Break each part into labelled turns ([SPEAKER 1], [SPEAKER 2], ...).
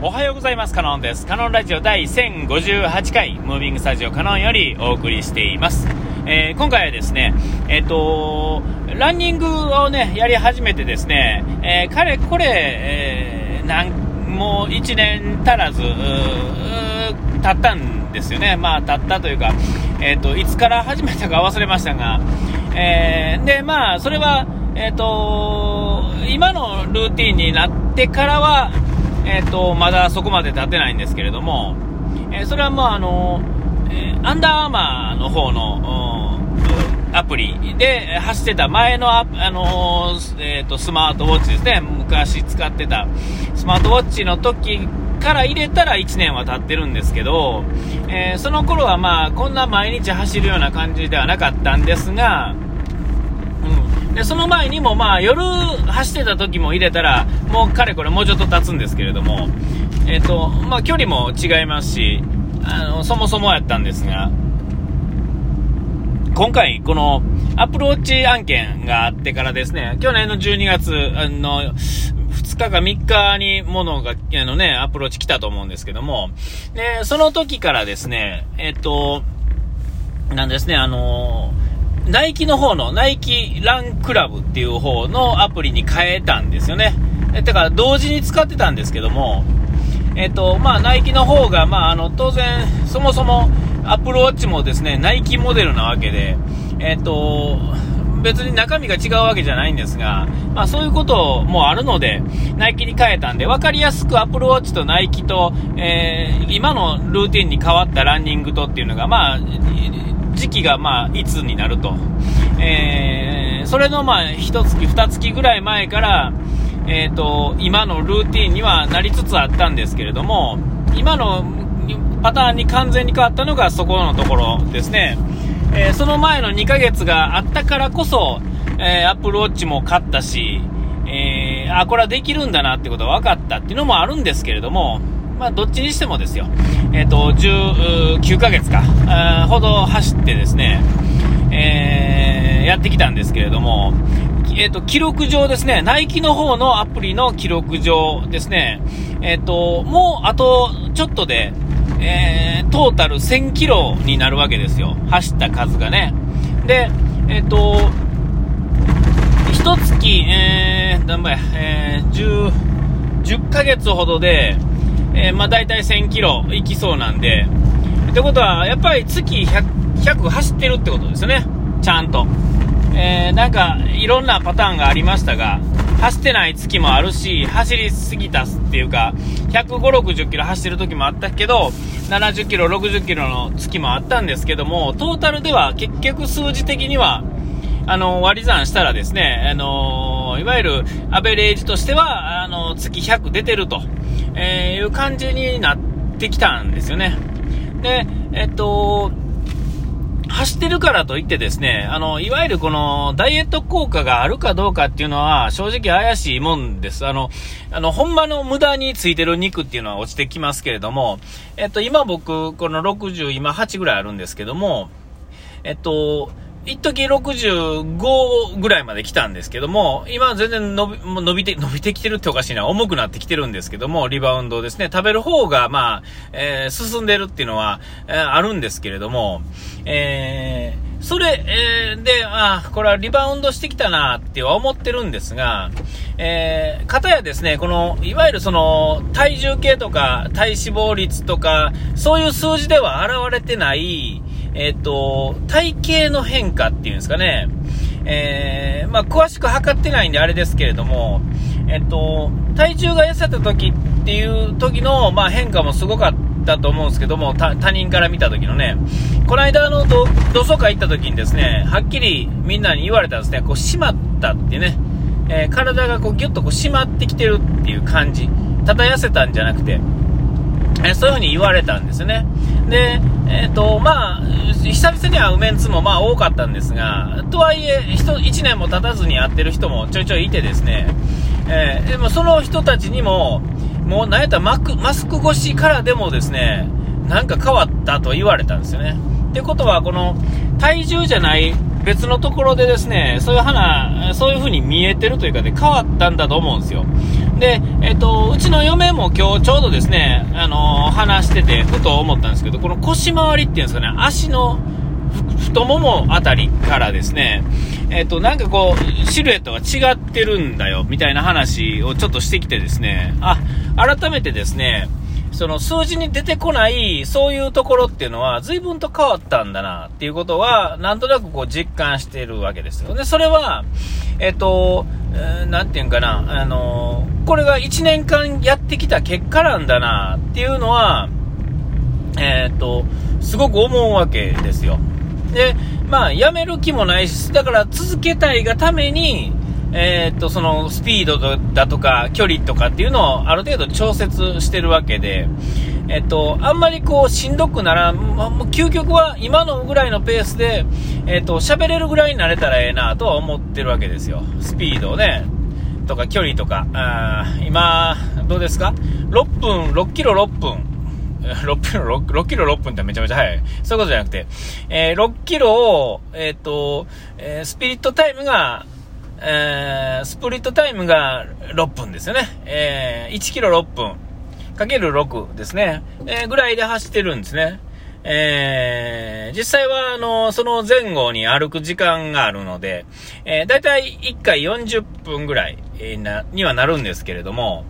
[SPEAKER 1] おはようございます。カノンです。カノンラジオ第1058回、ムービングスタジオカノンよりお送りしています。えー、今回はですね、えっ、ー、とランニングをね、やり始めてですね、えー、かれこれ、えー、なん、もう1年足らず、経ったんですよね。まあ、経ったというか、えっ、と、いつから始めたか忘れましたが、えで、まあ、それは、えっ、と、今のルーティンになってからは、えーと、まだそこまで経ってないんですけれども、えー、それはもうあの、えー、アンダーアーマーの方のアプリで走ってた前のあ、の、えーと、スマートウォッチですね、昔使ってたスマートウォッチの時から入れたら1年は経ってるんですけど、えー、その頃はまあこんな毎日走るような感じではなかったんですが、で、その前にもまあ夜走ってた時も入れたら、もうかれこれもうちょっと経つんですけれども、え、ー、と、まあ距離も違いますし、あの、そもそもやったんですが、今回このアプローチ案件があってからですね、去年の12月の2日か3日にものが、あのね、アプローチ来たと思うんですけども、で、その時からですね、えっ、と、なんですね、あのーナイキの方の、ナイキランクラブっていう方のアプリに変えたんですよね。だから同時に使ってたんですけども、えっと、まあ、ナイキの方が、まあ、あの、当然、そもそも、アップルウォッチもですね、ナイキモデルなわけで、えっと、別に中身が違うわけじゃないんですが、まあそういうこともあるので、ナイキに変えたんで、分かりやすくアップルウォッチとナイキと、えー、今のルーティンに変わったランニングとっていうのが、まあ、時期がまあいつになると、えー、それのまあ1月、2月ぐらい前から、えーと、今のルーティンにはなりつつあったんですけれども、今のパターンに完全に変わったのがそこのところですね。えー、その前の2ヶ月があったからこそ、えー、Apple Watch も買ったし、えー、あ、これはできるんだなってことが分かったっていうのもあるんですけれども、まあ、どっちにしてもですよ、えっ、ー、と、19ヶ月か、ほど走ってですね、えー、やってきたんですけれども、えっ、ー、と、記録上ですね、ナイキの方のアプリの記録上ですね、えっ、と、もうあとちょっとで、えトータル1000キロになるわけですよ。走った数がね。で、えっ、と、一月、えー、何倍、えー、10、10ヶ月ほどで、えー、まあ大体1000キロ行きそうなんで、ってことは、やっぱり月 100, 100走ってるってことですよね。ちゃんと。えー、なんか、いろんなパターンがありましたが、走ってない月もあるし、走りすぎたっていうか、150、60キロ走ってる時もあったけど、70キロ、60キロの月もあったんですけども、トータルでは結局数字的には、あの、割り算したらですね、あのいわゆるアベレージとしては、あの、月100出てると。えー、いう感じになってきたんですよね。で、えっと、走ってるからといってですね、あの、いわゆるこのダイエット効果があるかどうかっていうのは正直怪しいもんです。あの、あの、ほんまの無駄についてる肉っていうのは落ちてきますけれども、えっと、今僕、この60、今8ぐらいあるんですけども、えっと、一時65ぐらいまで来たんですけども、今全然伸び伸びて、伸びてきてるっておかしいな、重くなってきてるんですけども、リバウンドですね。食べる方が、まあ、えー、進んでるっていうのは、えー、あるんですけれども、えー、それ、えー、で、あ、これはリバウンドしてきたなっては思ってるんですが、えー、かやですね、この、いわゆるその、体重計とか、体脂肪率とか、そういう数字では現れてない、えっ、ー、と、体型の変化っていうんですかね、えー、まあ、詳しく測ってないんであれですけれども、えっ、ー、と、体重が痩せた時っていう時の、まあ、変化もすごかったと思うんですけども、他人から見た時のね、この間の同窓会行った時にですね、はっきりみんなに言われたんですね、こう、締まったってね、え、体がこうギュッとこう締まってきてるっていう感じ。ただ痩せたんじゃなくて、え、そういう風に言われたんですね。で、えっ、ー、と、まあ、久々に会うメンツもまあ多かったんですが、とはいえ、1年も経たずに会ってる人もちょいちょいいてですね、えー、でもその人たちにも、もうなんやったらママスク越しからでもですね、なんか変わったと言われたんですよね。ってことは、この体重じゃない別のところでですね、そういう花、そういう風に見えてるというかね、変わったんだと思うんですよ。で、えっ、と、うちの嫁も今日ちょうどですね、あのー、話してて、ふと思ったんですけど、この腰回りっていうんですかね、足の太もも辺りからですね、えっ、と、なんかこう、シルエットが違ってるんだよ、みたいな話をちょっとしてきてですね、あ、改めてですね、その数字に出てこない、そういうところっていうのは、随分と変わったんだな、っていうことは、なんとなくこう実感してるわけですよ。で、それは、えっ、と、えー、なんていうんかな、あの、これが1年間やってきた結果なんだな、っていうのは、えっ、と、すごく思うわけですよ。で、まあ、やめる気もないし、だから続けたいがために、えー、っと、そのスピードだとか距離とかっていうのをある程度調節してるわけで、えっと、あんまりこうしんどくなら、もう究極は今のぐらいのペースで、えっと、喋れるぐらいになれたらええなとは思ってるわけですよ。スピードね、とか距離とか。あ今、どうですか ?6 分、6キロ6分。6キロ 6, 6キロ6分ってめちゃめちゃ速い。そういうことじゃなくて、えー、6キロを、えっ、と、えー、スピリットタイムがえー、スプリットタイムが6分ですよね。えー、1キロ6分、かける6ですね。えー、ぐらいで走ってるんですね。えー、実際は、あの、その前後に歩く時間があるので、えー、だいたい1回40分ぐらい、な、にはなるんですけれども、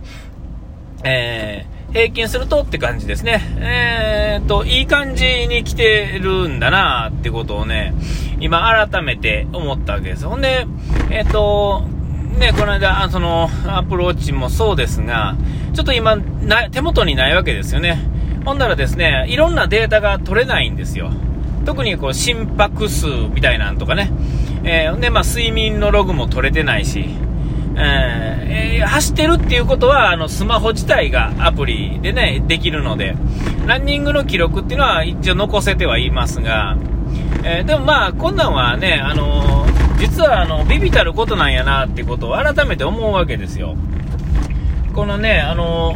[SPEAKER 1] えー、平均するとって感じですね。えー、っと、いい感じに来てるんだなってことをね、今改めて思ったわけです。ほんで、えー、っと、ね、この間、その、アプローチもそうですが、ちょっと今、な手元にないわけですよね。ほんならですね、いろんなデータが取れないんですよ。特にこう心拍数みたいなんとかね。えー、で、まあ、睡眠のログも取れてないし、えー、走ってるっていうことは、あの、スマホ自体がアプリでね、できるので、ランニングの記録っていうのは一応残せてはいますが、えー、でもまあ、こんなんはね、あのー、実はあの、ビビたることなんやなってことを改めて思うわけですよ。このね、あの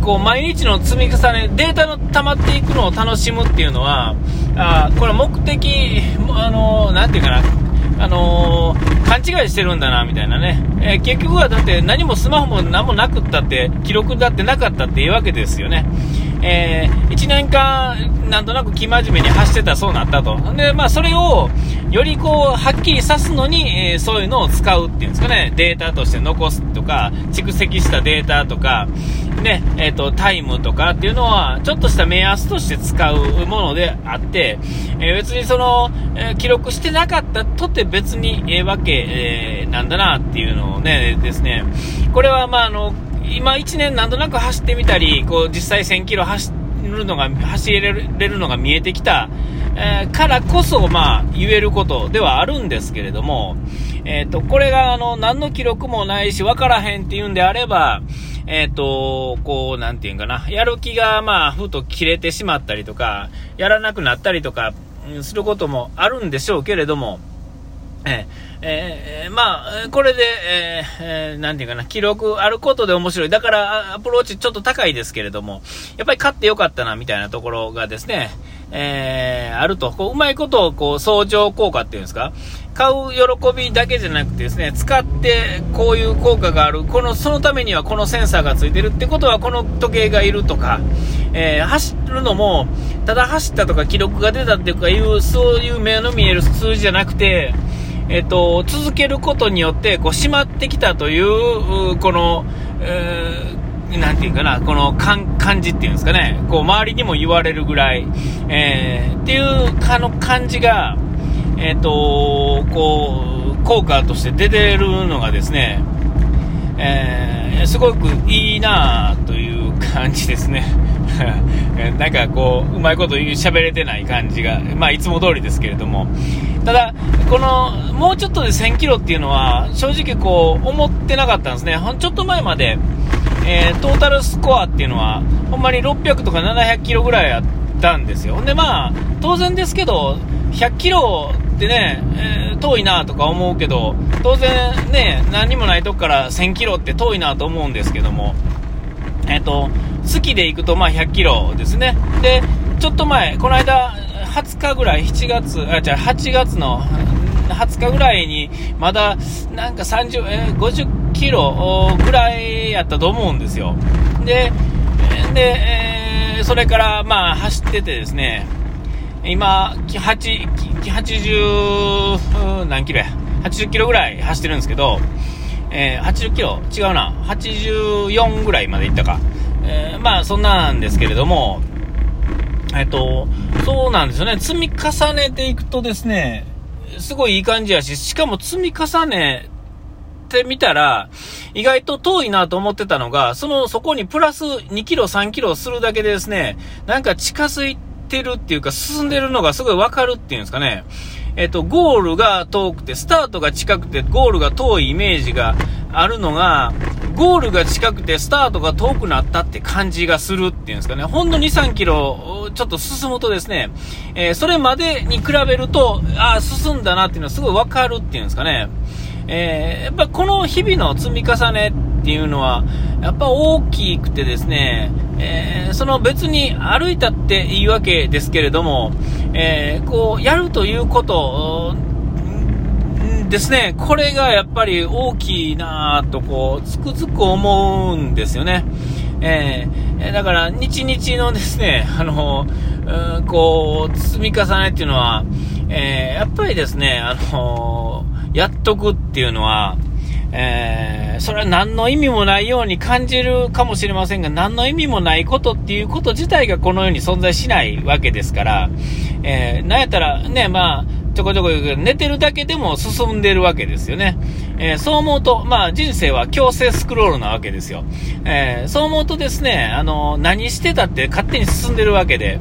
[SPEAKER 1] こう毎日の積み重ね、データの溜まっていくのを楽しむっていうのは、あこれ目的、あのー、ていうかな、あのー、勘違いしてるんだな、みたいなね。えー、結局はだって何もスマホも何もなくったって、記録だってなかったっていうわけですよね。えー、1年間、なんとなく生真面目に走ってたそうなったと。で、まあ、それを、よりこう、はっきりさすのに、えー、そういうのを使うっていうんですかね。データとして残すとか、蓄積したデータとか、ね、えっ、ー、と、タイムとかっていうのは、ちょっとした目安として使うものであって、えー、別にその、え、記録してなかったとって別にええわけ、えなんだなっていうのをね、ですね、これはまあ、あの、今1年なんとなく走ってみたり、こう、実際1000キロ走るのが、走れるのが見えてきた、えからこそ、まあ、言えることではあるんですけれども、えっ、と、これが、あの、何の記録もないし、わからへんっていうんであれば、えっ、ー、と、こう、なんていうんかな、やる気が、まあ、ふと切れてしまったりとか、やらなくなったりとか、することもあるんでしょうけれども、えー、えー、まあ、これで、えー、なんていうかな、記録あることで面白い。だから、アプローチちょっと高いですけれども、やっぱり勝ってよかったな、みたいなところがですね、えー、あると、こう、うまいことを、こう、相乗効果っていうんですか、買う喜びだけじゃなくてですね、使ってこういう効果がある、この、そのためにはこのセンサーがついてるってことはこの時計がいるとか、えー、走るのも、ただ走ったとか記録が出たっていうかいう、そういう目の見える数字じゃなくて、えっ、と、続けることによって、こう、締まってきたという、この、えー、なんていうかな、この感じっていうんですかね、こう、周りにも言われるぐらい、えー、っていうかの感じが、えっ、と、こう、効果として出てるのがですね、えー、すごくいいなという感じですね。なんかこう、うまいこと喋れてない感じが、まあいつも通りですけれども。ただ、この、もうちょっとで1000キロっていうのは、正直こう、思ってなかったんですね。ちょっと前まで、えー、トータルスコアっていうのは、ほんまに600とか700キロぐらいあったんですよ。ほんでまあ、当然ですけど、100キロってね、えー、遠いなとか思うけど、当然ね、何もないとこから1000キロって遠いなと思うんですけども、えっ、ー、と、月で行くとまあ100キロですね。で、ちょっと前、この間、20日ぐらい、7月、あ、じゃ8月の20日ぐらいに、まだ、なんか30、えー、50キロぐらいやったと思うんですよ。で、で、えー、それから、まあ、走っててですね、今、8、80、何キロや ?80 キロぐらい走ってるんですけど、えー、80キロ？違うな。84ぐらいまで行ったか。えー、まあ、そんなんですけれども、えっと、そうなんですよね。積み重ねていくとですね、すごいいい感じやし、しかも積み重ねてみたら、意外と遠いなと思ってたのが、その、そこにプラス2キロ、3キロするだけでですね、なんか近づいてるっていうか、進んでるのがすごいわかるっていうんですかね。えっと、ゴールが遠くて、スタートが近くて、ゴールが遠いイメージがあるのが、ゴールが近くて、スタートが遠くなったって感じがするっていうんですかね。ほんの2、3キロ、ちょっと進むとですね、えー、それまでに比べると、ああ、進んだなっていうのはすごいわかるっていうんですかね。えー、やっぱこの日々の積み重ねっていうのは、やっぱ大きくてですね、えー、その別に歩いたっていいわけですけれども、えー、こう、やるということ、ですね、これがやっぱり大きいなとこう、つくづく思うんですよね。えー、だから、日々のですね、あの、う、こう、積み重ねっていうのは、えー、やっぱりですね、あのやっとくっていうのは、えー、それは何の意味もないように感じるかもしれませんが、何の意味もないことっていうこと自体がこの世に存在しないわけですから、えー、なんやったらね、まあ、ちょこちょこ寝てるだけでも進んでるわけですよね。えー、そう思うと、まあ人生は強制スクロールなわけですよ。えー、そう思うとですね、あの、何してたって勝手に進んでるわけで、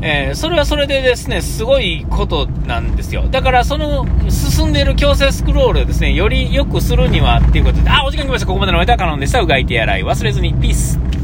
[SPEAKER 1] えー、それはそれでですね、すごいことなんですよ。だからその進んでる強制スクロールをですね、より良くするにはっていうことで、あ、お時間来ました。ここまでのおいたかのんでした。うがいてやらい忘れずに。ピース。